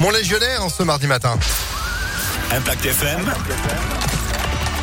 mon légionnaire en ce mardi matin. Impact FM.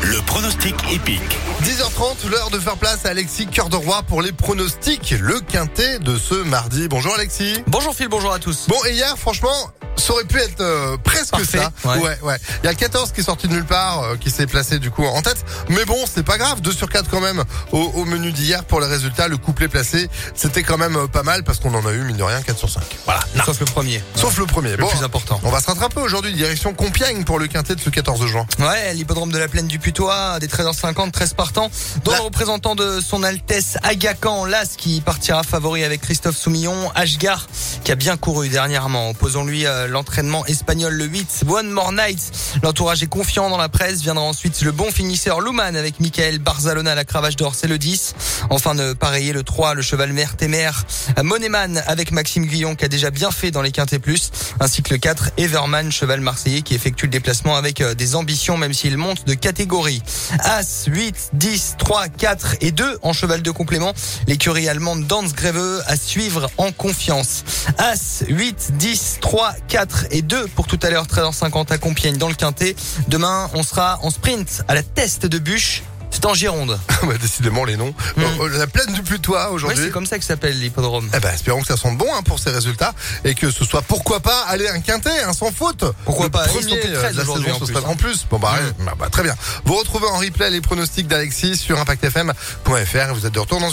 Le pronostic épique. 10h30, l'heure de faire place à Alexis Cœur de Roi pour les pronostics, le quintet de ce mardi. Bonjour Alexis. Bonjour Phil, bonjour à tous. Bon, et hier, franchement, ça aurait pu être euh, presque Parfait, ça. ouais. ouais, Il y a 14 qui est sorti de nulle part, euh, qui s'est placé du coup en tête. Mais bon, c'est pas grave. 2 sur 4 quand même au, au menu d'hier pour les résultats. Le couplet placé, c'était quand même euh, pas mal parce qu'on en a eu, mine de rien, 4 sur 5. Voilà. Sauf le premier. Sauf le premier. Le Bon, plus important. on va se rattraper aujourd'hui, direction Compiègne pour le quintet de ce 14 juin. Ouais, l'hippodrome de la plaine du Putois, des 13h50, 13 partants, dont le représentant de son Altesse Aga Khan, Las, qui partira favori avec Christophe Soumillon, Ashgar, qui a bien couru dernièrement. Opposons-lui euh, l'entraînement espagnol le 8, One More Night. L'entourage est confiant dans la presse. Viendra ensuite le bon finisseur Luman avec Michael Barzalona à la cravache d'or, c'est le 10. Enfin de pareiller le 3, le cheval mère témère, Moneman avec Maxime Guillon qui a déjà bien fait dans les quintés plus, ainsi que le 4, Everman, cheval marseillais qui effectue le déplacement avec euh, des ambitions même s'il monte de catégorie. As, 8, 10, 3, 4 et 2 en cheval de complément. L'écurie allemande Danz Greveux à suivre en confiance. As, 8, 10, 3, 4 et 2 pour tout à l'heure 13h50 à Compiègne dans le quintet. Demain, on sera en sprint à la teste de bûche. C'est en Gironde. bah, décidément, les noms. Euh, la plaine du Ouais, aujourd'hui. c'est comme ça que s'appelle l'hippodrome. Eh ben, espérons que ça sente bon hein, pour ces résultats et que ce soit pourquoi pas aller un quintet hein, sans faute. Pourquoi Le pas, ils sont premier euh, 13 de la saison, en plus, hein. en plus. Bon bah, ouais, bah, bah, très bien. Vous retrouvez en replay les pronostics d'Alexis sur impactfm.fr et vous êtes de retour dans une